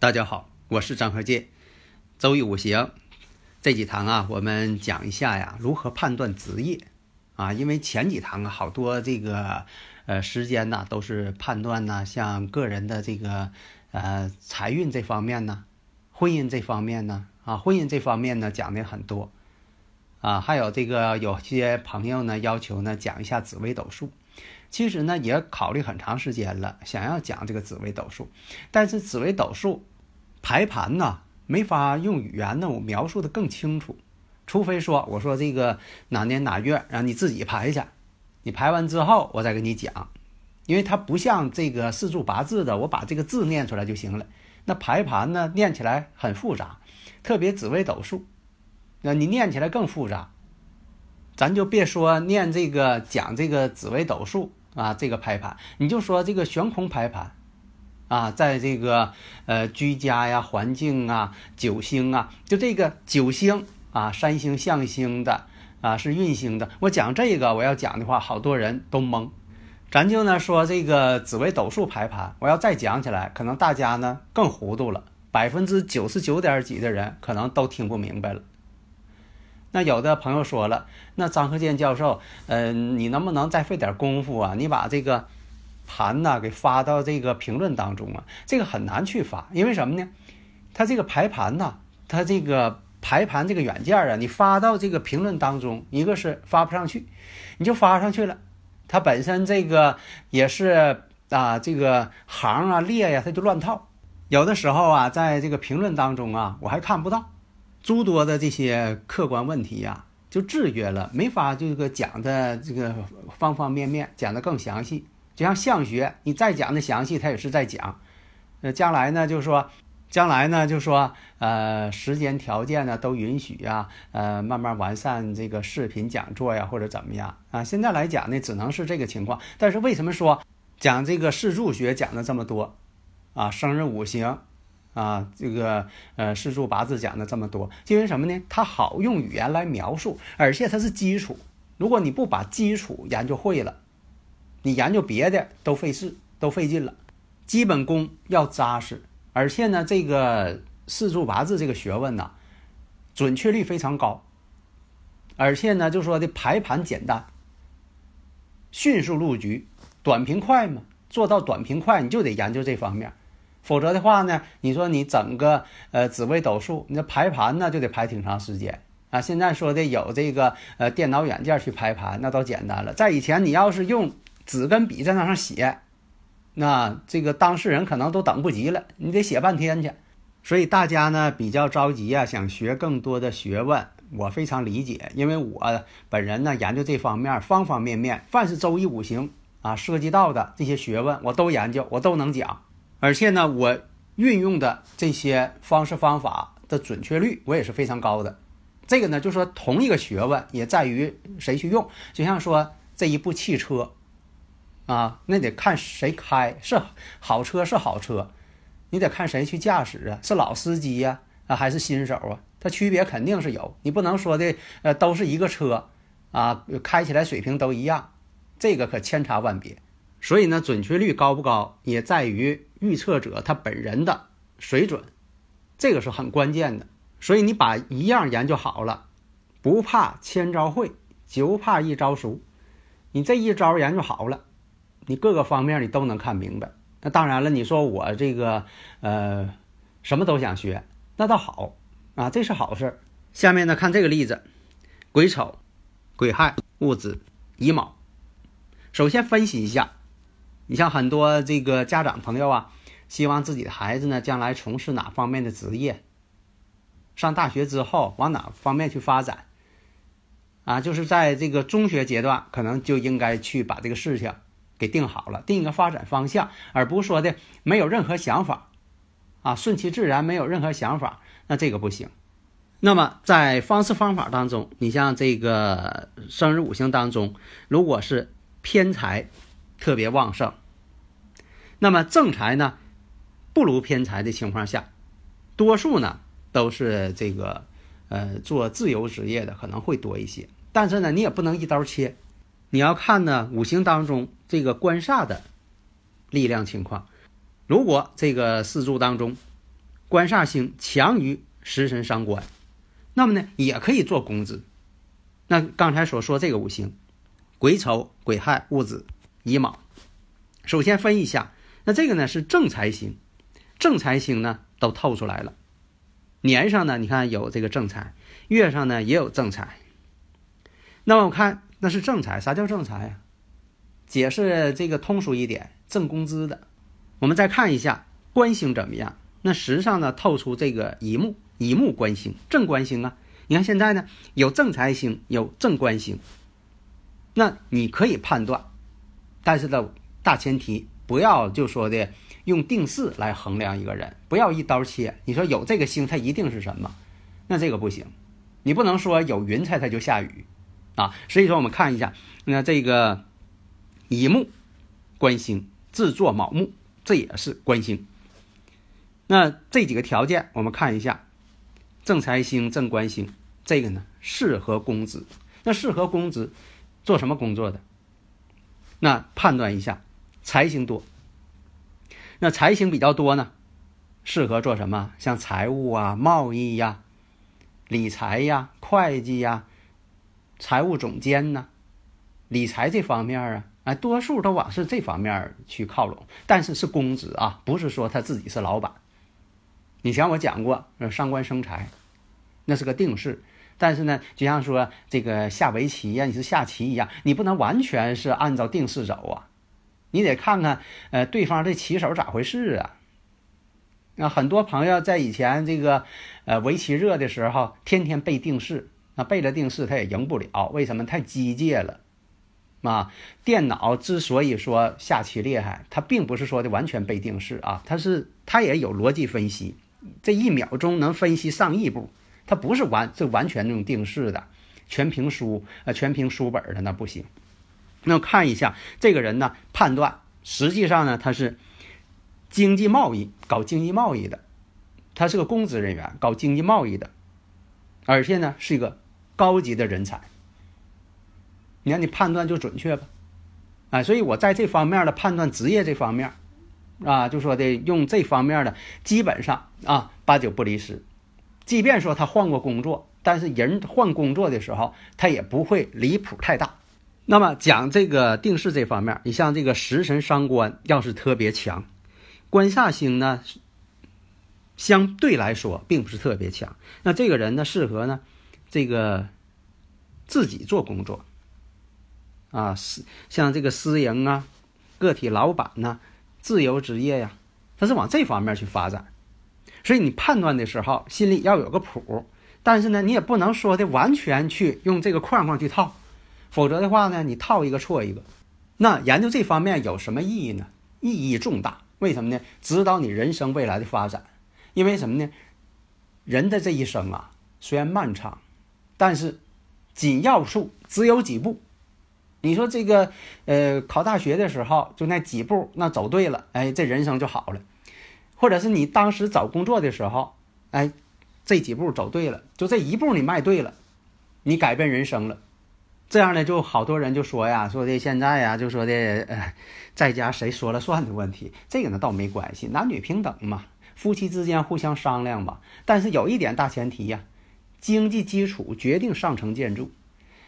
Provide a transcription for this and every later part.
大家好，我是张和建。周易五行这几堂啊，我们讲一下呀，如何判断职业啊？因为前几堂啊，好多这个。呃，时间呢都是判断呢，像个人的这个呃财运这方面呢，婚姻这方面呢，啊，婚姻这方面呢讲的很多，啊，还有这个有些朋友呢要求呢讲一下紫微斗数，其实呢也考虑很长时间了，想要讲这个紫微斗数，但是紫微斗数排盘呢没法用语言呢我描述的更清楚，除非说我说这个哪年哪月让你自己排去。你排完之后，我再给你讲，因为它不像这个四柱八字的，我把这个字念出来就行了。那排盘呢，念起来很复杂，特别紫微斗数，那你念起来更复杂。咱就别说念这个讲这个紫微斗数啊，这个排盘，你就说这个悬空排盘啊，在这个呃居家呀、环境啊、九星啊，就这个九星啊、三星象星的。啊，是运行的。我讲这个，我要讲的话，好多人都懵。咱就呢说这个紫微斗数排盘，我要再讲起来，可能大家呢更糊涂了。百分之九十九点几的人可能都听不明白了。那有的朋友说了，那张克健教授，嗯，你能不能再费点功夫啊？你把这个盘呢给发到这个评论当中啊？这个很难去发，因为什么呢？它这个排盘呢，它这个。排盘这个软件啊，你发到这个评论当中，一个是发不上去，你就发上去了，它本身这个也是啊，这个行啊列呀，它就乱套。有的时候啊，在这个评论当中啊，我还看不到诸多的这些客观问题呀，就制约了，没法这个讲的这个方方面面讲的更详细。就像相学，你再讲的详细，他也是在讲。呃，将来呢，就是说。将来呢，就说呃，时间条件呢都允许呀，呃，慢慢完善这个视频讲座呀，或者怎么样啊？现在来讲呢，只能是这个情况。但是为什么说讲这个四柱学讲的这么多啊？生日五行啊，这个呃四柱八字讲的这么多，因为什么呢？它好用语言来描述，而且它是基础。如果你不把基础研究会了，你研究别的都费事，都费劲了。基本功要扎实。而且呢，这个四柱八字这个学问呢，准确率非常高。而且呢，就说的排盘简单，迅速入局，短平快嘛。做到短平快，你就得研究这方面。否则的话呢，你说你整个呃紫微斗数，你这排盘呢就得排挺长时间啊。现在说的有这个呃电脑软件去排盘，那都简单了。在以前，你要是用纸跟笔在那上写。那这个当事人可能都等不及了，你得写半天去，所以大家呢比较着急啊，想学更多的学问，我非常理解，因为我本人呢研究这方面方方面面，凡是周易五行啊涉及到的这些学问，我都研究，我都能讲，而且呢，我运用的这些方式方法的准确率我也是非常高的。这个呢，就说同一个学问也在于谁去用，就像说这一部汽车。啊，那得看谁开是好车是好车，你得看谁去驾驶啊，是老司机呀啊还是新手啊？它区别肯定是有，你不能说的呃都是一个车啊，开起来水平都一样，这个可千差万别。所以呢，准确率高不高也在于预测者他本人的水准，这个是很关键的。所以你把一样研究好了，不怕千招会，就怕一招熟。你这一招研究好了。你各个方面你都能看明白，那当然了。你说我这个呃什么都想学，那倒好啊，这是好事。下面呢看这个例子：癸丑、癸亥、戊子、乙卯。首先分析一下，你像很多这个家长朋友啊，希望自己的孩子呢将来从事哪方面的职业？上大学之后往哪方面去发展？啊，就是在这个中学阶段，可能就应该去把这个事情给定好了，定一个发展方向，而不是说的没有任何想法，啊，顺其自然，没有任何想法，那这个不行。那么在方式方法当中，你像这个生日五行当中，如果是偏财特别旺盛，那么正财呢不如偏财的情况下，多数呢都是这个呃做自由职业的可能会多一些。但是呢，你也不能一刀切，你要看呢五行当中这个官煞的力量情况。如果这个四柱当中官煞星强于食神伤官。那么呢，也可以做公子。那刚才所说这个五行，癸丑、癸亥、戊子、乙卯。首先分一下，那这个呢是正财星，正财星呢都透出来了。年上呢，你看有这个正财，月上呢也有正财。那么我看那是正财，啥叫正财呀？解释这个通俗一点，挣工资的。我们再看一下官星怎么样？那实际上呢透出这个乙木。乙木官星，正官星啊！你看现在呢，有正财星，有正官星。那你可以判断，但是呢，大前提不要就说的用定式来衡量一个人，不要一刀切。你说有这个星，它一定是什么？那这个不行。你不能说有云彩它就下雨啊。所以说，我们看一下，那这个乙木官星制作卯木，这也是官星。那这几个条件，我们看一下。正财星、正官星，这个呢适合公子。那适合公子做什么工作的？那判断一下，财星多。那财星比较多呢，适合做什么？像财务啊、贸易呀、理财呀、会计呀、财务总监呢、理财这方面啊，哎，多数都往是这方面去靠拢。但是是公子啊，不是说他自己是老板。你像我讲过，上官生财，那是个定式。但是呢，就像说这个下围棋呀，你是下棋一样，你不能完全是按照定式走啊，你得看看呃对方这棋手咋回事啊。那很多朋友在以前这个呃围棋热的时候，天天背定式，那背了定式他也赢不了，为什么？太机械了。啊，电脑之所以说下棋厉害，它并不是说的完全背定式啊，它是它也有逻辑分析。这一秒钟能分析上亿步，它不是完这完全那种定式的，全凭书呃全凭书本的那不行。那看一下这个人呢，判断实际上呢他是经济贸易搞经济贸易的，他是个公职人员搞经济贸易的，而且呢是一个高级的人才。你看你判断就准确吧，啊，所以我在这方面的判断职业这方面。啊，就说的用这方面的，基本上啊八九不离十。即便说他换过工作，但是人换工作的时候，他也不会离谱太大。那么讲这个定式这方面，你像这个食神伤官要是特别强，官煞星呢相对来说并不是特别强。那这个人呢适合呢这个自己做工作啊，私像这个私营啊，个体老板呐。自由职业呀，他是往这方面去发展，所以你判断的时候心里要有个谱，但是呢，你也不能说的完全去用这个框框去套，否则的话呢，你套一个错一个。那研究这方面有什么意义呢？意义重大，为什么呢？指导你人生未来的发展。因为什么呢？人的这一生啊，虽然漫长，但是紧要素只有几步。你说这个，呃，考大学的时候就那几步，那走对了，哎，这人生就好了；或者是你当时找工作的时候，哎，这几步走对了，就这一步你迈对了，你改变人生了。这样呢，就好多人就说呀，说的现在呀，就说的，呃，在家谁说了算的问题。这个呢倒没关系，男女平等嘛，夫妻之间互相商量吧。但是有一点大前提呀，经济基础决定上层建筑。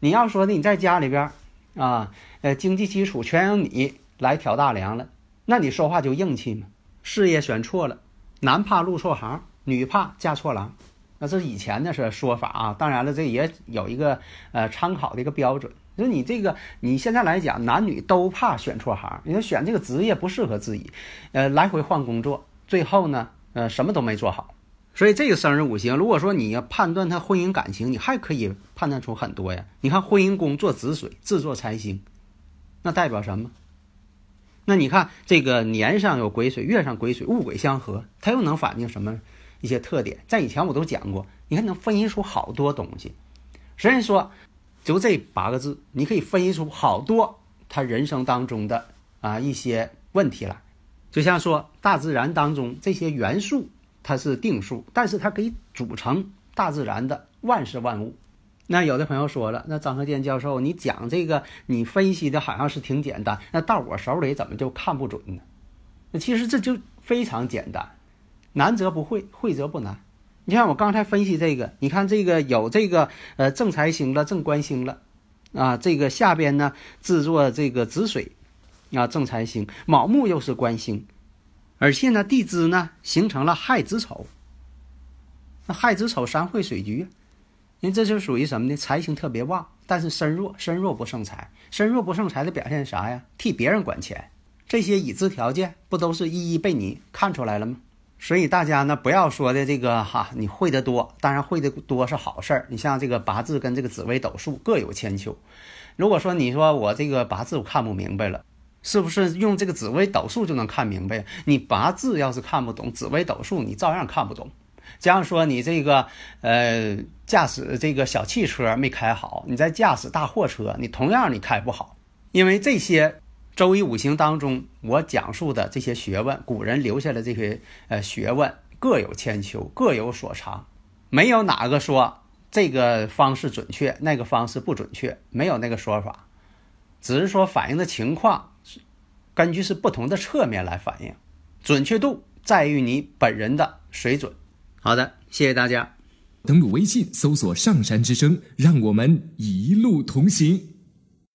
你要说的你在家里边。啊，呃，经济基础全由你来挑大梁了，那你说话就硬气嘛？事业选错了，男怕入错行，女怕嫁错郎，那这是以前的是说法啊。当然了，这也有一个呃参考的一个标准。就你这个你现在来讲，男女都怕选错行，你说选这个职业不适合自己，呃，来回换工作，最后呢，呃，什么都没做好，所以这个生日五行，如果说你要判断他婚姻感情，你还可以判断出很多呀。你看婚姻宫做子水，自作财星，那代表什么？那你看这个年上有癸水，月上癸水，戊癸相合，它又能反映什么一些特点？在以前我都讲过，你看能分析出好多东西。所以说，就这八个字，你可以分析出好多他人生当中的啊一些问题来。就像说大自然当中这些元素。它是定数，但是它可以组成大自然的万事万物。那有的朋友说了，那张和建教授，你讲这个，你分析的好像是挺简单，那到我手里怎么就看不准呢？那其实这就非常简单，难则不会，会则不难。你看我刚才分析这个，你看这个有这个呃正财星了，正官星了，啊，这个下边呢制作这个子水，啊正财星，卯木又是官星。而且呢，地支呢形成了亥子丑，那亥子丑三会水局，因为这就属于什么呢？财星特别旺，但是身弱，身弱不胜财，身弱不胜财的表现是啥呀？替别人管钱，这些已知条件不都是一一被你看出来了吗？所以大家呢不要说的这个哈，你会的多，当然会的多是好事儿。你像这个八字跟这个紫微斗数各有千秋，如果说你说我这个八字我看不明白了。是不是用这个紫微斗数就能看明白？你八字要是看不懂，紫微斗数你照样看不懂。假如说你这个呃驾驶这个小汽车没开好，你在驾驶大货车，你同样你开不好。因为这些周易五行当中我讲述的这些学问，古人留下的这些呃学问各有千秋，各有所长，没有哪个说这个方式准确，那个方式不准确，没有那个说法，只是说反映的情况。根据是不同的侧面来反映，准确度在于你本人的水准。好的，谢谢大家。登录微信搜索“上山之声”，让我们一路同行。